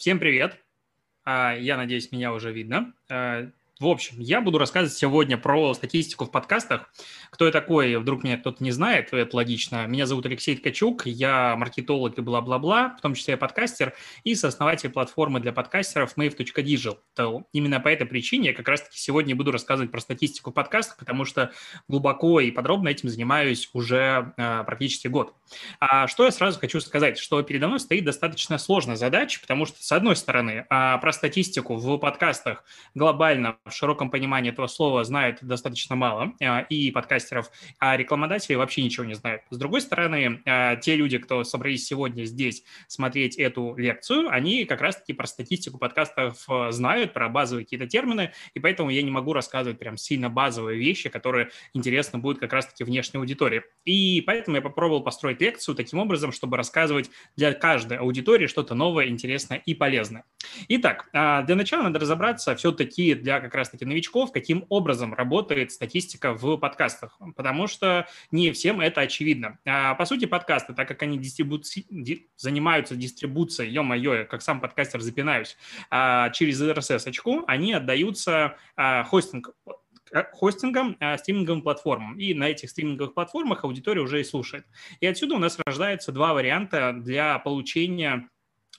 Всем привет! А, я надеюсь, меня уже видно. В общем, я буду рассказывать сегодня про статистику в подкастах. Кто я такой, вдруг меня кто-то не знает, это логично. Меня зовут Алексей Ткачук, я маркетолог и бла-бла-бла, в том числе я подкастер и сооснователь платформы для подкастеров mave.digital. Именно по этой причине я как раз-таки сегодня буду рассказывать про статистику в подкастах, потому что глубоко и подробно этим занимаюсь уже э, практически год. А что я сразу хочу сказать, что передо мной стоит достаточно сложная задача, потому что, с одной стороны, э, про статистику в подкастах глобально в широком понимании этого слова знает достаточно мало э, и подкастеров, а рекламодатели вообще ничего не знают. С другой стороны, э, те люди, кто собрались сегодня здесь смотреть эту лекцию, они как раз-таки про статистику подкастов э, знают, про базовые какие-то термины, и поэтому я не могу рассказывать прям сильно базовые вещи, которые интересны будут как раз-таки внешней аудитории. И поэтому я попробовал построить лекцию таким образом, чтобы рассказывать для каждой аудитории что-то новое, интересное и полезное. Итак, для начала надо разобраться все-таки для как раз-таки новичков, каким образом работает статистика в подкастах, потому что не всем это очевидно. А, по сути, подкасты, так как они дистрибуци... занимаются дистрибуцией, ё-моё, как сам подкастер запинаюсь, а, через RSS-очку, они отдаются а, хостинг хостингом, стриминговым платформам. И на этих стриминговых платформах аудитория уже и слушает. И отсюда у нас рождаются два варианта для получения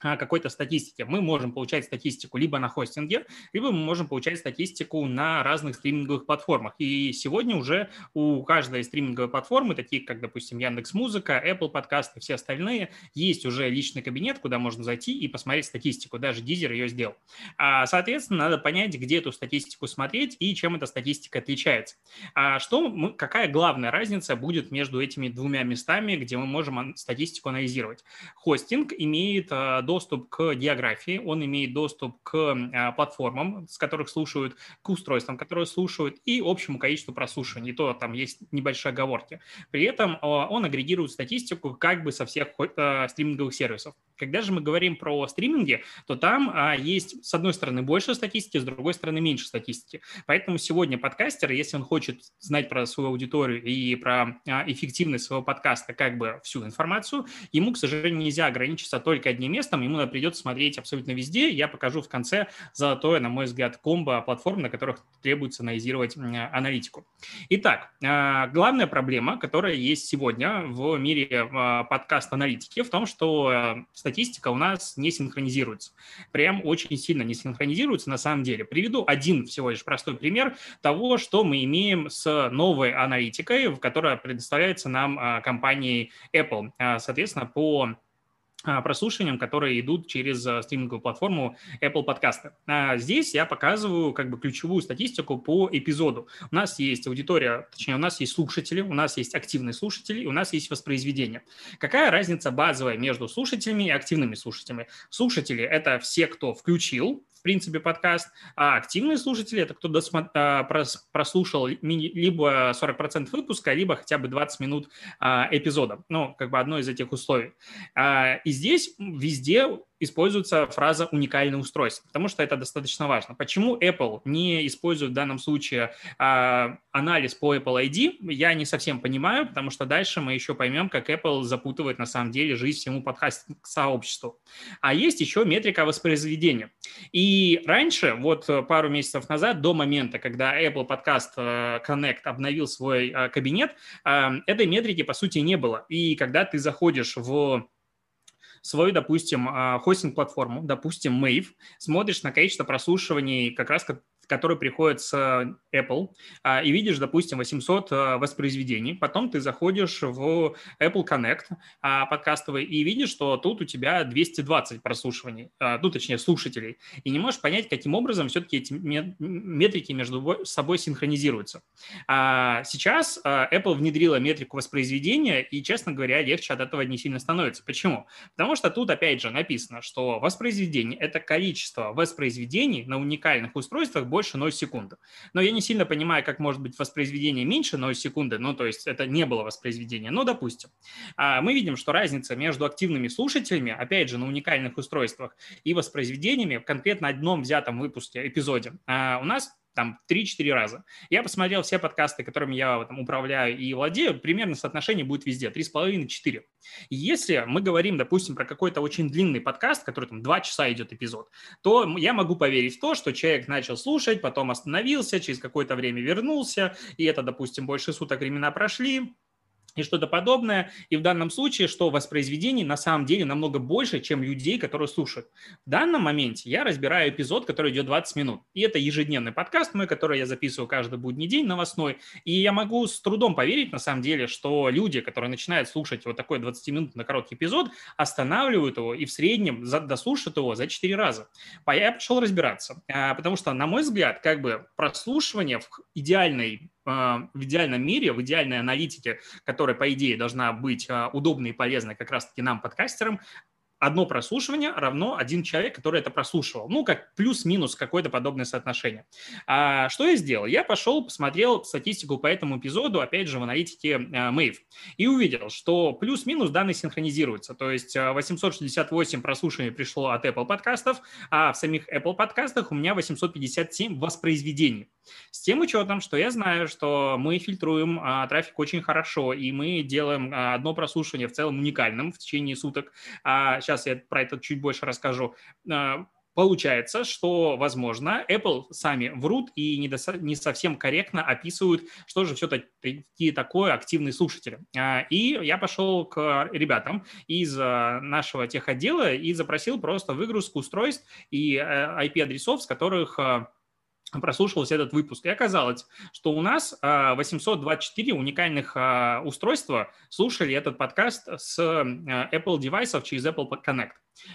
какой-то статистики. Мы можем получать статистику либо на хостинге, либо мы можем получать статистику на разных стриминговых платформах. И сегодня уже у каждой стриминговой платформы, такие как, допустим, Яндекс Музыка, Apple подкасты, все остальные, есть уже личный кабинет, куда можно зайти и посмотреть статистику. Даже Дизер ее сделал. А, соответственно, надо понять, где эту статистику смотреть и чем эта статистика отличается. А что какая главная разница будет между этими двумя местами, где мы можем статистику анализировать? Хостинг имеет а, доступ к географии, он имеет доступ к а, платформам, с которых слушают, к устройствам, которые слушают, и общему количеству прослушиваний. То там есть небольшие оговорки. При этом а, он агрегирует статистику как бы со всех а, стриминговых сервисов. Когда же мы говорим про стриминги, то там есть, с одной стороны, больше статистики, с другой стороны, меньше статистики. Поэтому сегодня подкастер, если он хочет знать про свою аудиторию и про эффективность своего подкаста, как бы всю информацию, ему, к сожалению, нельзя ограничиться только одним местом, там ему придется смотреть абсолютно везде. Я покажу в конце золотое, на мой взгляд, комбо платформ, на которых требуется анализировать аналитику. Итак, а, главная проблема, которая есть сегодня в мире подкаст-аналитики, в том, что статистика у нас не синхронизируется. Прям очень сильно не синхронизируется на самом деле. Приведу один всего лишь простой пример того, что мы имеем с новой аналитикой, которая предоставляется нам компанией Apple. Соответственно, по прослушиваниям, которые идут через а, стриминговую платформу Apple Podcasts. А здесь я показываю как бы ключевую статистику по эпизоду. У нас есть аудитория, точнее, у нас есть слушатели, у нас есть активные слушатели, у нас есть воспроизведение. Какая разница базовая между слушателями и активными слушателями? Слушатели – это все, кто включил в принципе, подкаст, а активные слушатели – это кто досмо... А, прослушал либо 40% выпуска, либо хотя бы 20 минут а, эпизода. Ну, как бы одно из этих условий. А, и здесь везде используется фраза «уникальное устройство», потому что это достаточно важно. Почему Apple не использует в данном случае а, анализ по Apple ID, я не совсем понимаю, потому что дальше мы еще поймем, как Apple запутывает на самом деле жизнь всему подкаст-сообществу. А есть еще метрика воспроизведения. И раньше, вот пару месяцев назад, до момента, когда Apple Podcast э, Connect обновил свой э, кабинет, э, этой метрики, по сути, не было. И когда ты заходишь в свою, допустим, а, хостинг-платформу, допустим, Mave, смотришь на количество прослушиваний как раз который приходит с Apple, а, и видишь, допустим, 800 а, воспроизведений. Потом ты заходишь в Apple Connect а, подкастовый и видишь, что тут у тебя 220 прослушиваний, ну, точнее, слушателей. И не можешь понять, каким образом все-таки эти метрики между собой синхронизируются. Сейчас Apple внедрила метрику воспроизведения, и, честно говоря, легче от этого не сильно становится. Почему? Потому что тут, опять же, написано, что воспроизведение – это количество воспроизведений на уникальных устройствах больше больше 0 секунды. Но я не сильно понимаю, как может быть воспроизведение меньше 0 секунды, ну, то есть это не было воспроизведение, но допустим. А, мы видим, что разница между активными слушателями, опять же, на уникальных устройствах и воспроизведениями в конкретно одном взятом выпуске, эпизоде, а, у нас там 3-4 раза. Я посмотрел все подкасты, которыми я там, управляю и владею, примерно соотношение будет везде 3,5-4. Если мы говорим, допустим, про какой-то очень длинный подкаст, который там 2 часа идет эпизод, то я могу поверить в то, что человек начал слушать, потом остановился, через какое-то время вернулся, и это, допустим, больше суток времена прошли, и что-то подобное. И в данном случае, что воспроизведений на самом деле намного больше, чем людей, которые слушают. В данном моменте я разбираю эпизод, который идет 20 минут. И это ежедневный подкаст мой, который я записываю каждый будний день новостной. И я могу с трудом поверить, на самом деле, что люди, которые начинают слушать вот такой 20-минутный короткий эпизод, останавливают его и в среднем дослушают его за 4 раза. Я пошел разбираться. А, потому что, на мой взгляд, как бы прослушивание в идеальной в идеальном мире, в идеальной аналитике, которая, по идее, должна быть а, удобной и полезной как раз-таки нам, подкастерам, одно прослушивание равно один человек, который это прослушивал. Ну, как плюс-минус какое-то подобное соотношение. А что я сделал? Я пошел, посмотрел статистику по этому эпизоду, опять же, в аналитике Mave, и увидел, что плюс-минус данные синхронизируются. То есть 868 а, прослушиваний пришло от Apple подкастов, а в самих Apple подкастах у меня 857 воспроизведений. С тем учетом, что я знаю, что мы фильтруем а, трафик очень хорошо, и мы делаем а, одно прослушивание в целом уникальным в течение суток. А, сейчас я про это чуть больше расскажу. А, Получается, что, возможно, Apple сами врут и не, до, не совсем корректно описывают, что же все-таки такое активный слушатель. А, и я пошел к ребятам из а, нашего техотдела и запросил просто выгрузку устройств и IP-адресов, с которых а, прослушивался этот выпуск. И оказалось, что у нас 824 уникальных устройства слушали этот подкаст с Apple девайсов через Apple Connect.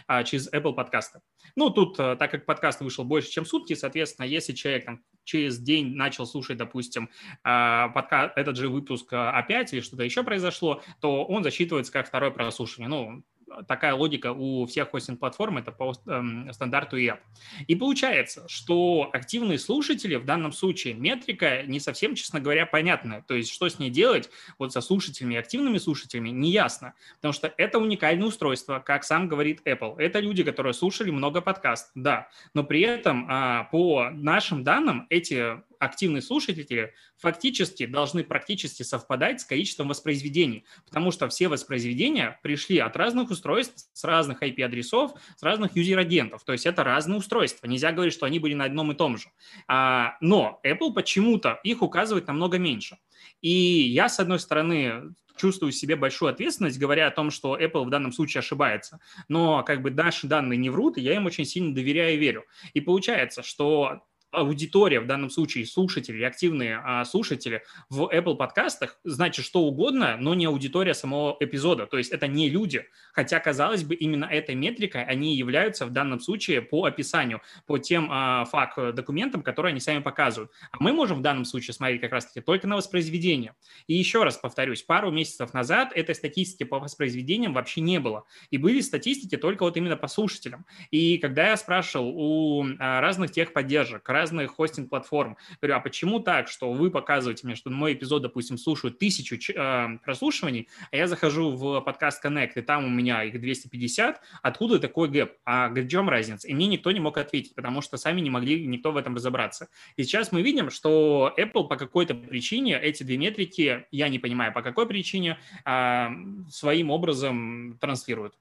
А, через Apple подкасты. Ну, тут, так как подкаст вышел больше, чем сутки, соответственно, если человек там, через день начал слушать, допустим, а, подка... этот же выпуск а, опять или что-то еще произошло, то он засчитывается как второе прослушивание. Ну, такая логика у всех хостинг-платформ, это по э, стандарту ИАП. И получается, что активные слушатели, в данном случае метрика не совсем, честно говоря, понятная. То есть, что с ней делать вот со слушателями и активными слушателями, не ясно. Потому что это уникальное устройство, как сам говорит Apple. Это люди, которые слушали много подкастов, да. Но при этом а, по нашим данным эти активные слушатели фактически должны практически совпадать с количеством воспроизведений, потому что все воспроизведения пришли от разных устройств, с разных IP-адресов, с разных юзер-агентов. То есть это разные устройства. Нельзя говорить, что они были на одном и том же. А, но Apple почему-то их указывает намного меньше. И я, с одной стороны, чувствую себе большую ответственность, говоря о том, что Apple в данном случае ошибается. Но как бы наши данные не врут, и я им очень сильно доверяю и верю. И получается, что аудитория, в данном случае слушатели, активные а, слушатели в Apple подкастах, значит что угодно, но не аудитория самого эпизода. То есть это не люди. Хотя, казалось бы, именно этой метрикой они являются в данном случае по описанию, по тем а, факт-документам, которые они сами показывают. А мы можем в данном случае смотреть как раз-таки только на воспроизведение. И еще раз повторюсь, пару месяцев назад этой статистики по воспроизведениям вообще не было. И были статистики только вот именно по слушателям. И когда я спрашивал у а, разных техподдержек, разных хостинг-платформ. Говорю, а почему так, что вы показываете мне, что мой эпизод, допустим, слушают тысячу э, прослушиваний, а я захожу в подкаст Connect, и там у меня их 250, откуда такой гэп? А в чем разница? И мне никто не мог ответить, потому что сами не могли никто в этом разобраться. И сейчас мы видим, что Apple по какой-то причине эти две метрики, я не понимаю, по какой причине, э, своим образом транслируют.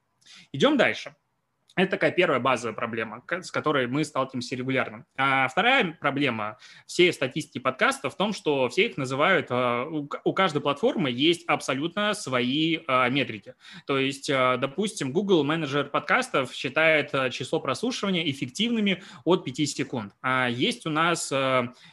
Идем дальше. Это такая первая базовая проблема, с которой мы сталкиваемся регулярно. А вторая проблема всей статистики подкастов в том, что все их называют, а, у каждой платформы есть абсолютно свои а, метрики. То есть, а, допустим, Google менеджер подкастов считает число прослушивания эффективными от 5 секунд. А есть у нас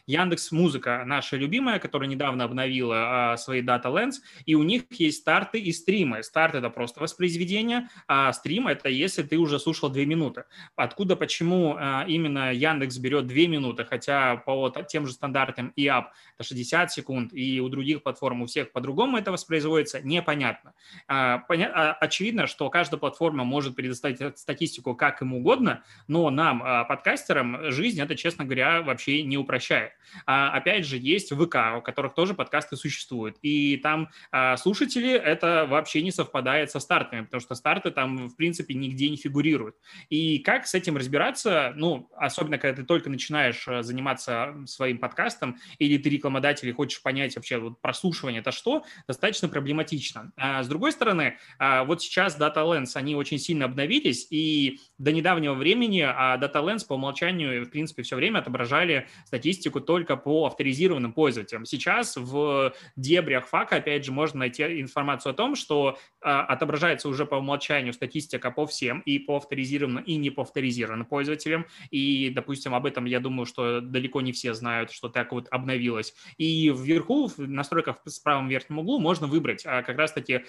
Яндекс Музыка, наша любимая, которая недавно обновила свои Data Lens, и у них есть старты и стримы. Старт – это просто воспроизведение, а стрим – это если ты уже слушаешь слушал 2 минуты. Откуда, почему а, именно Яндекс берет 2 минуты, хотя по тем же стандартам ИАП это 60 секунд, и у других платформ у всех по-другому это воспроизводится, непонятно. А. А, очевидно, что каждая платформа может предоставить статистику как им угодно, но нам, подкастерам, жизнь это, честно говоря, вообще не упрощает. Опять же, есть ВК, у которых тоже подкасты существуют, и там слушатели это вообще не совпадает со стартами, потому что старты там, в принципе, нигде не фигурируют авторизируют. И как с этим разбираться, ну, особенно когда ты только начинаешь э, заниматься своим подкастом, или ты рекламодатель и хочешь понять вообще вот прослушивание это что, достаточно проблематично. А с другой стороны, а, вот сейчас Data Lens, они очень сильно обновились, и до недавнего времени а, Data Lens по умолчанию, в принципе, все время отображали статистику только по авторизированным пользователям. Сейчас в дебрях фака, опять же, можно найти информацию о том, что а, отображается уже по умолчанию статистика по всем, и по авторизированным, и не по авторизированным пользователям. И, допустим, об этом, я думаю, что далеко не все знают, что так вот обновилось. И вверху, в настройках в правом верхнем углу, можно выбрать а, как раз-таки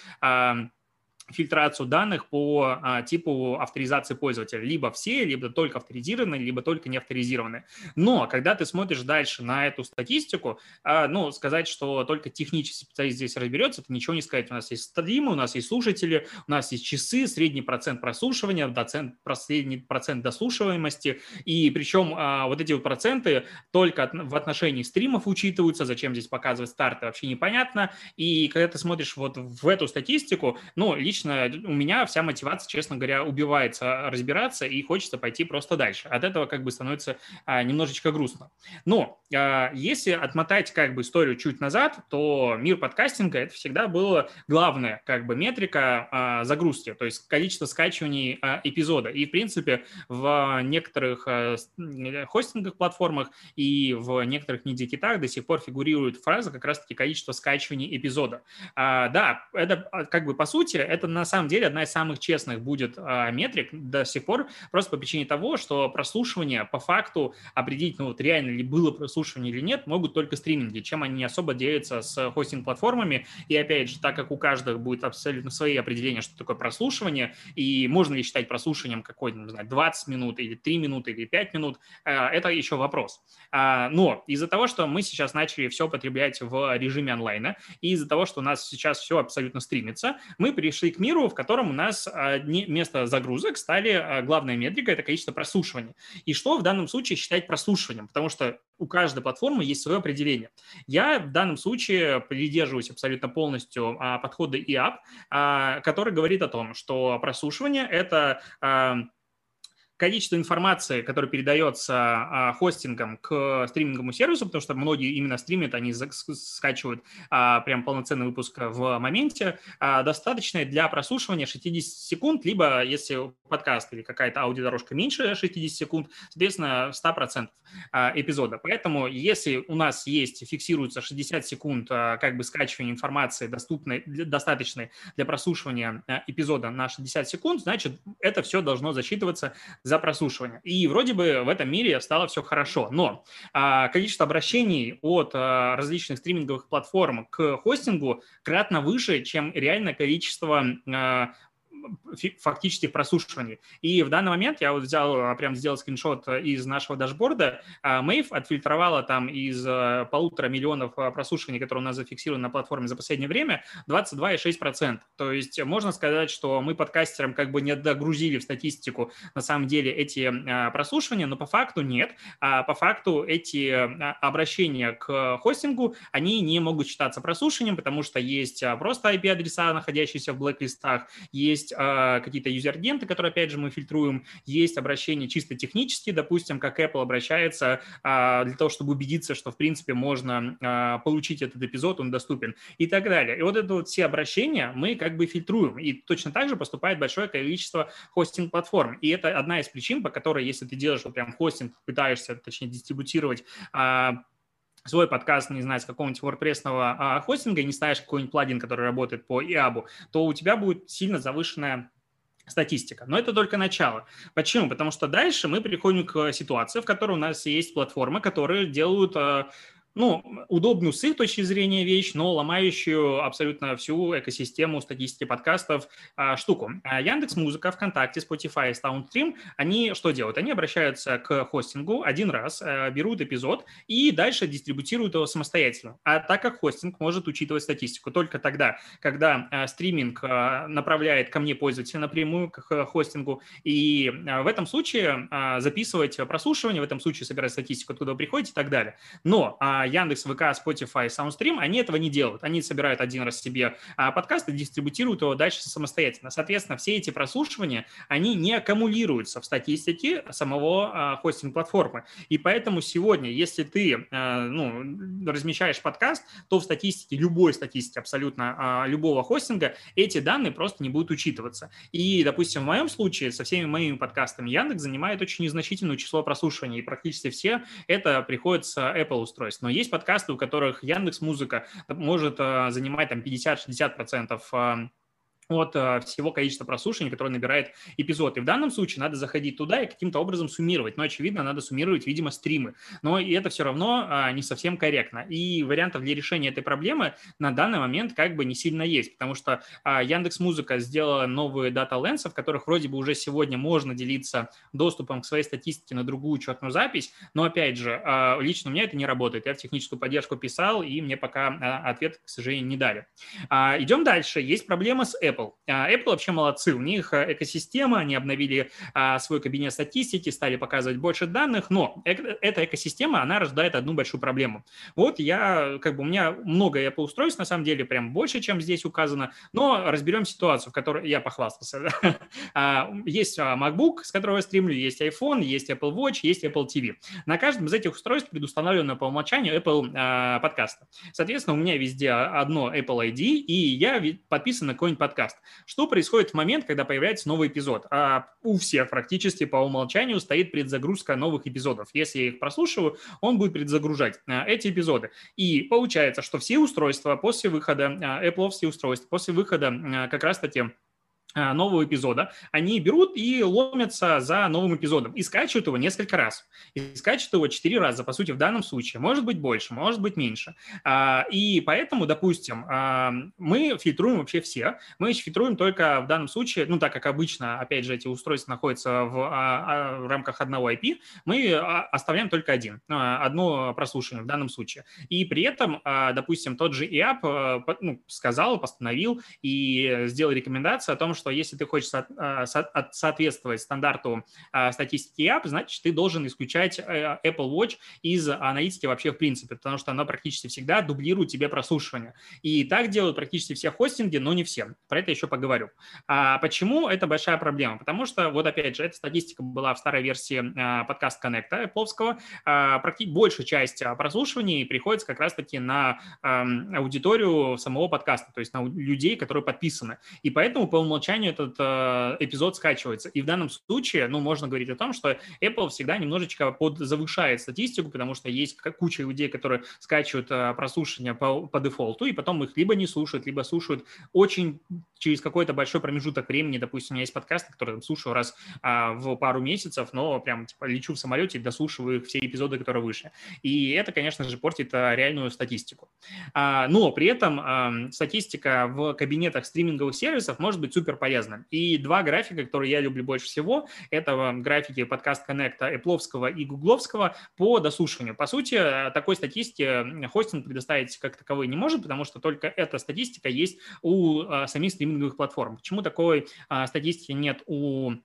фильтрацию данных по а, типу авторизации пользователя. Либо все, либо только авторизированные, либо только не авторизированные. Но когда ты смотришь дальше на эту статистику, а, ну, сказать, что только технический специалист здесь разберется, это ничего не сказать. У нас есть стримы, у нас есть слушатели, у нас есть часы, средний процент прослушивания, доцент, средний процент дослушиваемости. И причем а, вот эти вот проценты только в отношении стримов учитываются, зачем здесь показывать старты, вообще непонятно. И когда ты смотришь вот в эту статистику, ну, лично лично у меня вся мотивация, честно говоря, убивается разбираться, и хочется пойти просто дальше. От этого как бы становится а, немножечко грустно. Но а, если отмотать как бы историю чуть назад, то мир подкастинга – это всегда было главная как бы метрика а, загрузки, то есть количество скачиваний а, эпизода. И, в принципе, в некоторых а, хостинговых платформах и в некоторых медиакитах до сих пор фигурирует фраза как раз-таки количество скачиваний эпизода. А, да, это а, как бы по сути, это это на самом деле одна из самых честных будет а, метрик до сих пор, просто по причине того, что прослушивание по факту определить, ну вот реально ли было прослушивание или нет, могут только стриминги, чем они не особо делятся с хостинг-платформами. И опять же, так как у каждого будет абсолютно свои определения, что такое прослушивание, и можно ли считать прослушиванием какой-то, не знаю, 20 минут или 3 минуты или 5 минут, а, это еще вопрос. А, но из-за того, что мы сейчас начали все потреблять в режиме онлайна, и из-за того, что у нас сейчас все абсолютно стримится, мы пришли к миру, в котором у нас а, вместо загрузок стали а, главная метрика – это количество прослушивания. И что в данном случае считать прослушиванием? Потому что у каждой платформы есть свое определение. Я в данном случае придерживаюсь абсолютно полностью а, подхода IAP, который говорит о том, что прослушивание – это количество информации, которое передается а, хостингом к стриминговому сервису, потому что многие именно стримят, они скачивают а, прям полноценный выпуск в моменте, а, достаточно для прослушивания 60 секунд, либо если подкаст или какая-то аудиодорожка меньше 60 секунд, соответственно, 100% а, эпизода. Поэтому если у нас есть, фиксируется 60 секунд как бы скачивания информации, доступной, достаточной для прослушивания эпизода на 60 секунд, значит, это все должно засчитываться за прослушивание. И вроде бы в этом мире стало все хорошо. Но а, количество обращений от а, различных стриминговых платформ к хостингу кратно выше, чем реальное количество а, фактических прослушиваний. И в данный момент я вот взял, а, прям сделал скриншот э, из нашего дашборда. Мэйв отфильтровала там из полутора миллионов прослушиваний, которые у нас зафиксированы на платформе за последнее время, 22,6%. То есть можно сказать, что мы подкастерам как бы не догрузили в статистику на самом деле эти прослушивания, но по факту нет. А по факту эти обращения к хостингу, они не могут считаться прослушиванием, потому что есть просто IP-адреса, находящиеся в блэк-листах, есть есть а, какие-то юзер-агенты, которые, опять же, мы фильтруем, есть обращения чисто технические, допустим, как Apple обращается а, для того, чтобы убедиться, что, в принципе, можно а, получить этот эпизод, он доступен и так далее. И вот это вот все обращения мы как бы фильтруем. И точно так же поступает большое количество хостинг-платформ. И это одна из причин, по которой, если ты делаешь вот прям хостинг, пытаешься, точнее, дистрибутировать свой подкаст, не знаю, с какого-нибудь WordPress а, хостинга и не ставишь какой-нибудь плагин, который работает по IAB, то у тебя будет сильно завышенная статистика. Но это только начало. Почему? Потому что дальше мы приходим к ситуации, в которой у нас есть платформы, которые делают а, ну, удобную с их точки зрения вещь, но ломающую абсолютно всю экосистему статистики подкастов а, штуку. А Яндекс Музыка, ВКонтакте, Spotify, SoundStream, они что делают? Они обращаются к хостингу один раз, а, берут эпизод и дальше дистрибутируют его самостоятельно. А так как хостинг может учитывать статистику только тогда, когда а, стриминг а, направляет ко мне пользователя напрямую к хостингу, и а, в этом случае а, записывать прослушивание, в этом случае собирать статистику, откуда вы приходите и так далее. Но а, Яндекс, ВК, Spotify, SoundStream, они этого не делают. Они собирают один раз себе а, подкаст и дистрибутируют его дальше самостоятельно. Соответственно, все эти прослушивания, они не аккумулируются в статистике самого а, хостинг-платформы. И поэтому сегодня, если ты а, ну, размещаешь подкаст, то в статистике, любой статистике абсолютно любого хостинга, эти данные просто не будут учитываться. И, допустим, в моем случае со всеми моими подкастами Яндекс занимает очень незначительное число прослушиваний, и практически все это приходит с Apple устройств. Но есть подкасты, у которых Яндекс Музыка может занимать там 50-60% от э, всего количества прослушиваний, которое набирает эпизод. И в данном случае надо заходить туда и каким-то образом суммировать. Но, очевидно, надо суммировать, видимо, стримы. Но и это все равно а, не совсем корректно. И вариантов для решения этой проблемы на данный момент как бы не сильно есть, потому что а, Яндекс Музыка сделала новые дата ленсы, в которых вроде бы уже сегодня можно делиться доступом к своей статистике на другую учетную запись, но, опять же, а, лично у меня это не работает. Я в техническую поддержку писал, и мне пока ответ, к сожалению, не дали. Идем дальше. Есть проблема с Apple. Apple. А, Apple вообще молодцы, у них э, экосистема, они обновили а, свой кабинет статистики, стали показывать больше данных, но эта экосистема, она рождает одну большую проблему. Вот я, как бы у меня много Apple устройств, на самом деле, прям больше, чем здесь указано, но разберем ситуацию, в которой я похвастался. А, есть MacBook, с которого я стримлю, есть iPhone, есть Apple Watch, есть Apple TV. На каждом из этих устройств предустановлено по умолчанию Apple подкаста. Соответственно, у меня везде одно Apple ID, и я подписан на какой-нибудь подкаст. Что происходит в момент, когда появляется новый эпизод? А у всех практически по умолчанию стоит предзагрузка новых эпизодов. Если я их прослушиваю, он будет предзагружать а, эти эпизоды. И получается, что все устройства после выхода, а, Apple все устройства после выхода а, как раз-таки нового эпизода, они берут и ломятся за новым эпизодом и скачивают его несколько раз. И скачивают его четыре раза, по сути, в данном случае. Может быть больше, может быть меньше. А, и поэтому, допустим, а, мы фильтруем вообще все. Мы фильтруем только в данном случае, ну, так как обычно, опять же, эти устройства находятся в, в рамках одного IP, мы оставляем только один, одно прослушивание в данном случае. И при этом, допустим, тот же IAP ну, сказал, постановил и сделал рекомендацию о том, что что если ты хочешь а, соответствовать стандарту а, статистики App, значит, ты должен исключать э, Apple Watch из аналитики вообще в принципе, потому что она практически всегда дублирует тебе прослушивание. И так делают практически все хостинги, но не все. Про это еще поговорю. А почему это большая проблема? Потому что, вот опять же, эта статистика была в старой версии а, подкаст Connect Apple, практически большая часть прослушиваний приходится как раз-таки на аудиторию самого подкаста, то есть на людей, которые подписаны. И поэтому по умолчанию умолчанию этот э, эпизод скачивается. И в данном случае, ну, можно говорить о том, что Apple всегда немножечко подзавышает статистику, потому что есть куча людей, которые скачивают э, прослушивания по, по дефолту, и потом их либо не слушают, либо слушают очень через какой-то большой промежуток времени. Допустим, у меня есть подкасты, которые слушаю раз а, в пару месяцев, но прям типа лечу в самолете и дослушиваю все эпизоды, которые выше. И это, конечно же, портит а, реальную статистику. А, но при этом а, статистика в кабинетах стриминговых сервисов может быть супер полезна. И два графика, которые я люблю больше всего, это графики подкаст Коннекта Эпловского и Гугловского по дослушиванию. По сути, такой статистики хостинг предоставить как таковой не может, потому что только эта статистика есть у а, самих стриминговых платформ. Почему такой а, статистики нет у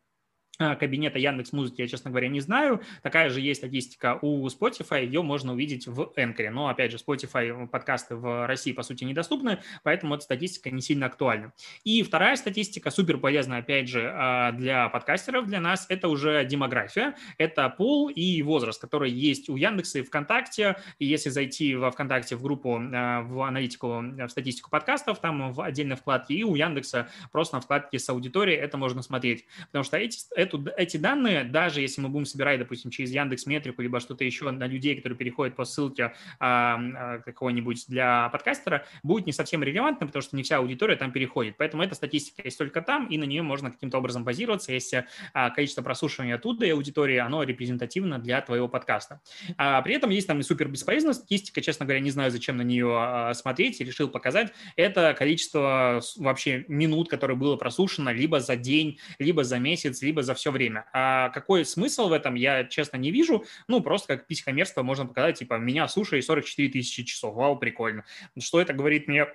кабинета Яндекс Музыки, я, честно говоря, не знаю. Такая же есть статистика у Spotify, ее можно увидеть в Anchor. Но, опять же, Spotify подкасты в России, по сути, недоступны, поэтому эта статистика не сильно актуальна. И вторая статистика, супер полезная, опять же, а, для подкастеров, для нас, это уже демография, это пол и возраст, который есть у Яндекса и ВКонтакте. И если зайти во ВКонтакте в группу, а, в аналитику, в статистику подкастов, там в отдельной вкладке, и у Яндекса просто на вкладке с аудиторией это можно смотреть. Потому что эти, эту, эти данные, даже если мы будем собирать, допустим, через Яндекс Метрику, либо что-то еще на людей, которые переходят по ссылке а, какого-нибудь для подкастера, будет не совсем релевантно, потому что не вся аудитория там переходит. Поэтому эта статистика есть только там, и на нее можно каким-то образом базироваться, если а, количество прослушивания оттуда и аудитории, оно репрезентативно для твоего подкаста. А, при этом есть там и супер бесполезная статистика, честно говоря, не знаю, зачем на нее а, смотреть, решил показать. Это количество вообще минут, которое было прослушано либо за день, либо за месяц, либо за все время. А какой смысл в этом, я, честно, не вижу. Ну, просто как письхомерство можно показать, типа, меня слушали 44 тысячи часов. Вау, прикольно. Что это говорит мне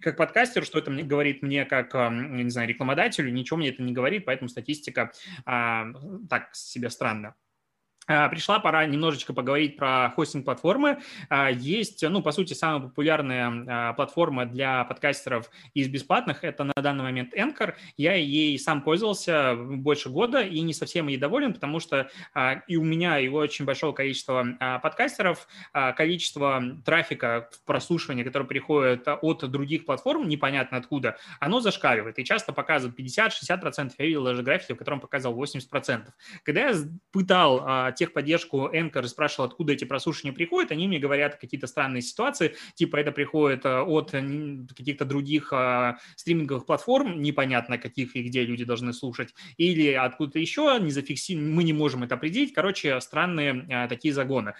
как подкастер, что это мне говорит мне как, не знаю, рекламодателю, ничего мне это не говорит, поэтому статистика а, так себе странная. А, пришла пора немножечко поговорить про хостинг-платформы. А, есть, ну, по сути, самая популярная а, платформа для подкастеров из бесплатных – это на данный момент Anchor. Я ей сам пользовался больше года и не совсем ей доволен, потому что и у меня, и у очень большого количества подкастеров количество трафика в прослушивании, которое приходит от других платформ, непонятно откуда, оно зашкаливает и часто показывает 50-60%. Я видел даже графики, в котором показывал 80%. Когда я пытал техподдержку Anchor спрашивал, откуда эти прослушивания приходят, они мне говорят какие-то странные ситуации, типа это приходит э, от каких-то других а, стриминговых платформ, непонятно каких и где люди должны слушать, или откуда-то еще, не зафикси... мы не можем это определить. Короче, странные такие загоны.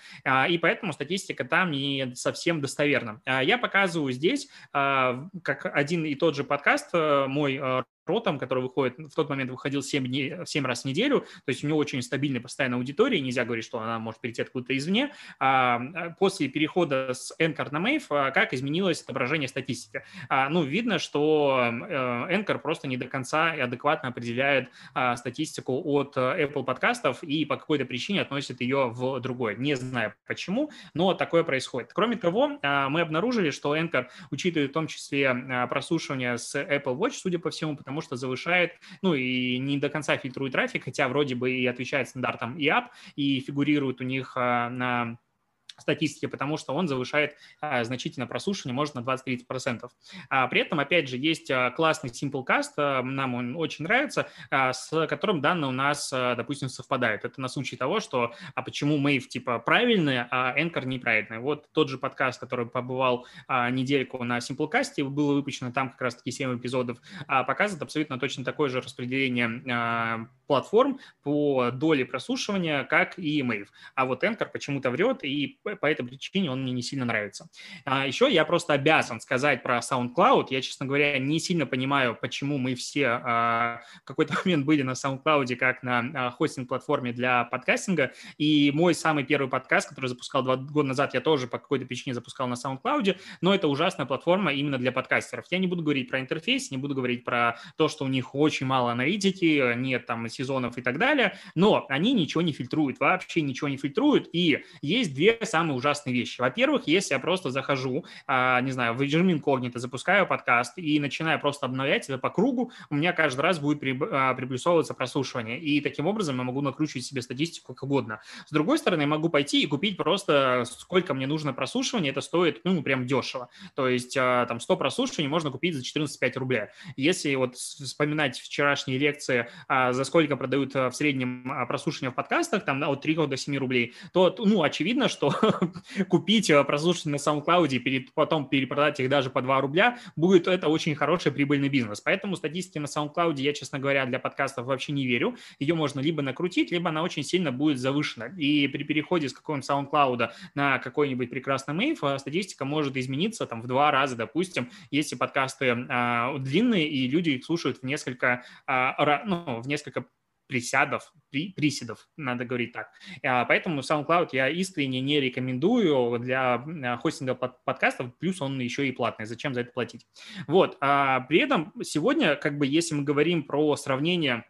И поэтому статистика там не совсем достоверна. Я показываю здесь, как один и тот же подкаст, э, мой э, Ротом, который выходит, в тот момент выходил 7, дней, 7 раз в неделю, то есть у него очень стабильная постоянная аудитория, нельзя говорить, что она может перейти откуда-то извне. А, а после перехода с Anchor на Mave, а, как изменилось отображение статистики? Ну, видно, что э, Anchor просто не до конца и адекватно определяет статистику от э, Apple подкастов и по какой-то причине относит ее в другой. Не знаю почему, но такое происходит. Кроме того, мы обнаружили, что Anchor учитывает в том числе прослушивание с Apple Watch, судя по всему, потому потому что завышает, ну и не до конца фильтрует трафик, хотя вроде бы и отвечает стандартам и app, и фигурирует у них а, на статистики, потому что он завышает а, значительно прослушивание, может на 20-30%. А, при этом, опять же, есть а, классный Simplecast, а, нам он очень нравится, с которым данные у нас, допустим, совпадают. Это на случай того, что а почему Mave типа правильный, а Anchor неправильный. Вот тот же подкаст, который побывал недельку на Simplecast, было выпущено там как раз-таки 7 эпизодов, а, показывает абсолютно точно такое же распределение платформ по доле прослушивания, как и Mave. А вот Anchor почему-то врет, и по этой причине он мне не сильно нравится. А еще я просто обязан сказать про SoundCloud. Я, честно говоря, не сильно понимаю, почему мы все а, в какой-то момент были на SoundCloud как на а, хостинг-платформе для подкастинга. И мой самый первый подкаст, который запускал два года назад, я тоже по какой-то причине запускал на SoundCloud, но это ужасная платформа именно для подкастеров. Я не буду говорить про интерфейс, не буду говорить про то, что у них очень мало аналитики, нет там сезонов и так далее, но они ничего не фильтруют, вообще ничего не фильтруют, и есть две самые ужасные вещи. Во-первых, если я просто захожу, а, не знаю, в режим инкогнито, запускаю подкаст и начинаю просто обновлять это по кругу, у меня каждый раз будет а, приплюсовываться прослушивание, и таким образом я могу накручивать себе статистику как угодно. С другой стороны, я могу пойти и купить просто сколько мне нужно прослушивания, это стоит, ну, прям дешево. То есть а, там 100 прослушиваний можно купить за 14,5 рублей. Если вот вспоминать вчерашние лекции, за сколько продают в среднем прослушивания в подкастах, там от 3 до 7 рублей, то, ну, очевидно, что купить э, прослушивания на SoundCloud и потом перепродать их даже по 2 рубля, будет это очень хороший прибыльный бизнес. Поэтому статистики на SoundCloud я, честно говоря, для подкастов вообще не верю. Ее можно либо накрутить, либо она очень сильно будет завышена. И при переходе с какого-нибудь SoundCloud на какой-нибудь прекрасный мейв э, статистика может измениться там в два раза, допустим, если подкасты а, длинные и люди их слушают в несколько, а, ну, в несколько присядов, при, приседов, надо говорить так. А, поэтому SoundCloud я искренне не рекомендую для а, хостинга под, подкастов, плюс он еще и платный, зачем за это платить. Вот, а при этом сегодня, как бы, если мы говорим про сравнение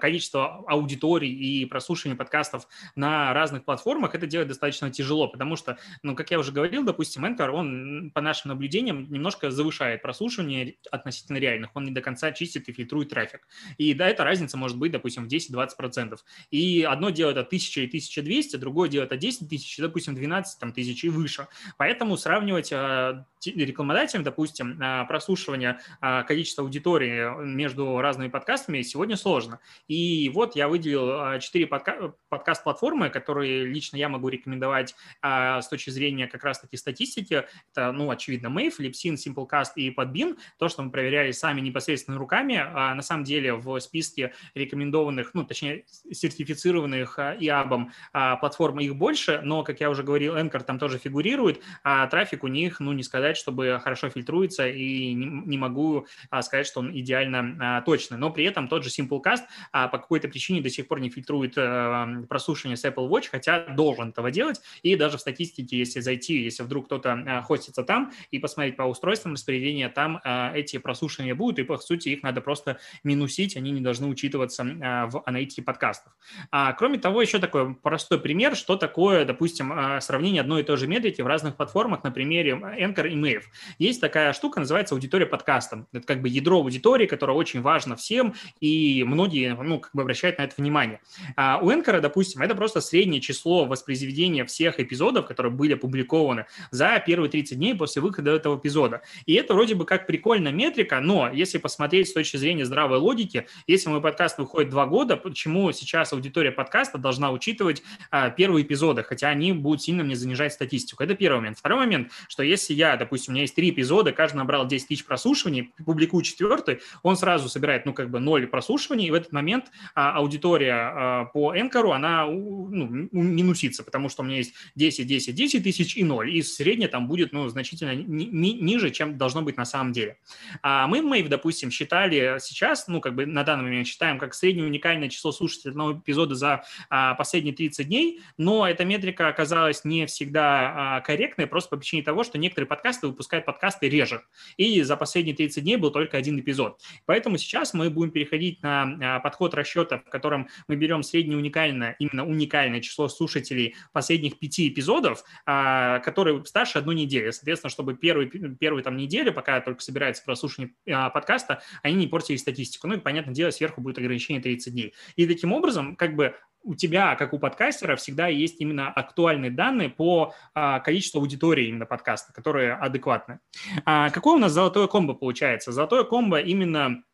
количество аудиторий и прослушивания подкастов на разных платформах, это делать достаточно тяжело, потому что, ну, как я уже говорил, допустим, Anchor, он, по нашим наблюдениям, немножко завышает прослушивание относительно реальных, он не до конца чистит и фильтрует трафик. И да, эта разница может быть, допустим, в 10-20%. И одно делает от 1000 и 1200, другое делает от 10 тысяч, допустим, 12 там, тысяч и выше. Поэтому сравнивать э, рекламодателям, допустим, э, прослушивание количества аудитории между разными подкастами сегодня сложно. И вот я выделил а, четыре подка- подкаст-платформы, которые лично я могу рекомендовать а, с точки зрения как раз-таки статистики. Это, ну, очевидно, Mave, Libsyn, Simplecast и Podbean. То, что мы проверяли сами непосредственно руками. А, на самом деле в списке рекомендованных, ну, точнее, сертифицированных ИАБом платформ их больше, но, как я уже говорил, Anchor там тоже фигурирует, а трафик у них, ну, не сказать, чтобы хорошо фильтруется, и не, не могу сказать, что он идеально точный. Но при этом тот же Simplecast подкаст, а по какой-то причине до сих пор не фильтрует э, прослушивание с Apple Watch, хотя должен этого делать. И даже в статистике, если зайти, если вдруг кто-то э, хостится там и посмотреть по устройствам распределения, там э, эти прослушивания будут, и по сути их надо просто минусить, они не должны учитываться э, в аналитике подкастов. А, кроме того, еще такой простой пример, что такое, допустим, э, сравнение одной и той же метрики в разных платформах на примере Anchor и Mave. Есть такая штука, называется аудитория подкаста. Это как бы ядро аудитории, которое очень важно всем, и многие, ну, как бы обращают на это внимание. А у Anchor, допустим, это просто среднее число воспроизведения всех эпизодов, которые были опубликованы за первые 30 дней после выхода этого эпизода. И это вроде бы как прикольная метрика, но если посмотреть с точки зрения здравой логики, если мой подкаст выходит два года, почему сейчас аудитория подкаста должна учитывать а, первые эпизоды, хотя они будут сильно мне занижать статистику? Это первый момент. Второй момент, что если я, допустим, у меня есть три эпизода, каждый набрал 10 тысяч прослушиваний, публикую четвертый, он сразу собирает, ну, как бы ноль прослушиваний, и в этот момент а, аудитория а, по Энкору, она ну, минусится, потому что у меня есть 10, 10, 10 тысяч и 0, и средняя там будет, ну, значительно ни, ни, ниже, чем должно быть на самом деле. А мы, Мэйв, допустим, считали сейчас, ну, как бы на данный момент считаем, как среднее уникальное число слушателей одного эпизода за а, последние 30 дней, но эта метрика оказалась не всегда а, корректной, просто по причине того, что некоторые подкасты выпускают подкасты реже, и за последние 30 дней был только один эпизод. Поэтому сейчас мы будем переходить на а, подход расчета, в котором мы берем среднее уникальное, именно уникальное число слушателей последних пяти эпизодов, а, которые старше одной недели. Соответственно, чтобы первые, первые там недели, пока только собирается прослушивание а, подкаста, они не портили статистику. Ну и, понятное дело, сверху будет ограничение 30 дней. И таким образом, как бы у тебя, как у подкастера, всегда есть именно актуальные данные по а, количеству аудитории именно подкаста, которые адекватны. А, какое у нас золотое комбо получается? Золотое комбо именно а,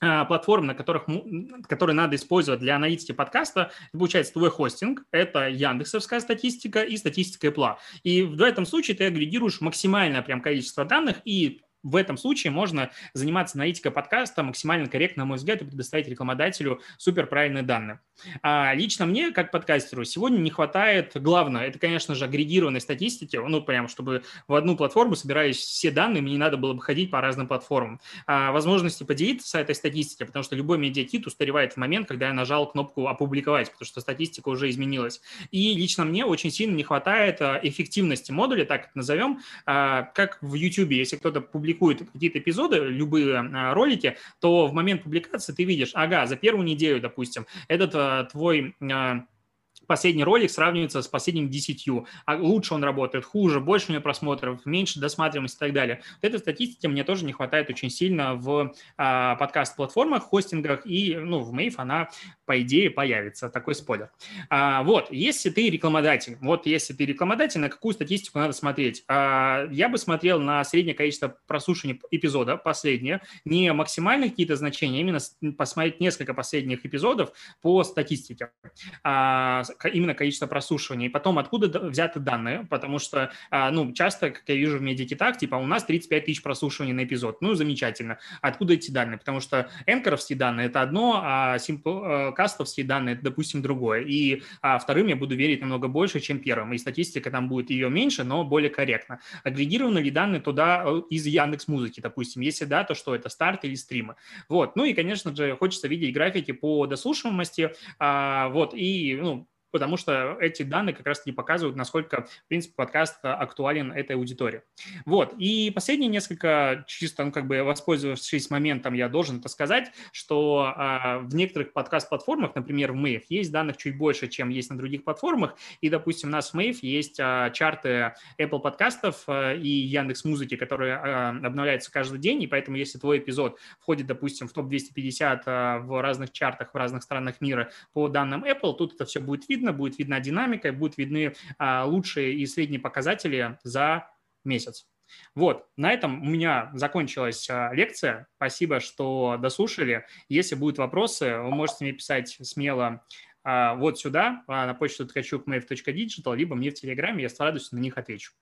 платформ, на которых, которые надо использовать для аналитики подкаста, это получается твой хостинг, это яндексовская статистика и статистика Apple. И в этом случае ты агрегируешь максимальное прям количество данных и в этом случае можно заниматься аналитикой подкаста максимально корректно, на мой взгляд, и предоставить рекламодателю супер правильные данные. А лично мне, как подкастеру, сегодня не хватает, главное, это, конечно же, агрегированной статистики, ну, прям, чтобы в одну платформу собирались все данные, мне не надо было бы ходить по разным платформам. А возможности поделиться этой статистикой, потому что любой медиакит устаревает в момент, когда я нажал кнопку «Опубликовать», потому что статистика уже изменилась. И лично мне очень сильно не хватает а, эффективности модуля, так назовем, а, как в YouTube, если кто-то публикует публикует какие-то эпизоды, любые а, ролики, то в момент публикации ты видишь, ага, за первую неделю, допустим, этот а, твой а, последний ролик сравнивается с последним десятью. А лучше он работает, хуже, больше у него просмотров, меньше досматриваемости и так далее. Вот этой статистики мне тоже не хватает очень сильно в а, подкаст-платформах, хостингах, и ну, в Мейв она, по идее, появится. Такой спойлер. А, вот, если ты рекламодатель, вот если ты рекламодатель, на какую статистику надо смотреть? А, я бы смотрел на среднее количество прослушиваний эпизода, последнее, не максимальные какие-то значения, а именно посмотреть несколько последних эпизодов по статистике. А, именно количество прослушиваний. И потом, откуда взяты данные, потому что, а, ну, часто, как я вижу в медиакитах, типа, у нас 35 тысяч прослушиваний на эпизод. Ну, замечательно. Откуда эти данные? Потому что энкоровские данные – это одно, а симплкастовские э, данные – это, допустим, другое. И а, вторым я буду верить намного больше, чем первым. И статистика там будет ее меньше, но более корректно. Агрегированы ли данные туда э, из Яндекс Музыки, допустим? Если да, то что это, старт или стримы? Вот. Ну и, конечно же, хочется видеть графики по дослушиваемости. А, вот. И, ну, потому что эти данные как раз-таки показывают, насколько, в принципе, подкаст актуален этой аудитории. Вот. И последние несколько, чисто, ну, как бы воспользовавшись моментом, я должен это сказать, что а, в некоторых подкаст-платформах, например, в Mave, есть данных чуть больше, чем есть на других платформах. И, допустим, у нас в Mave есть а, чарты Apple подкастов а, и Яндекс Музыки, которые а, обновляются каждый день, и поэтому, если твой эпизод входит, допустим, в топ-250 а, в разных чартах в разных странах мира по данным Apple, тут это все будет видно, видно, будет видна динамика, будут видны а, лучшие и средние показатели за месяц. Вот, на этом у меня закончилась а, лекция. Спасибо, что дослушали. Если будут вопросы, вы можете мне писать смело а, вот сюда, на почту ткачук.mail.digital, либо мне в Телеграме, я с радостью на них отвечу.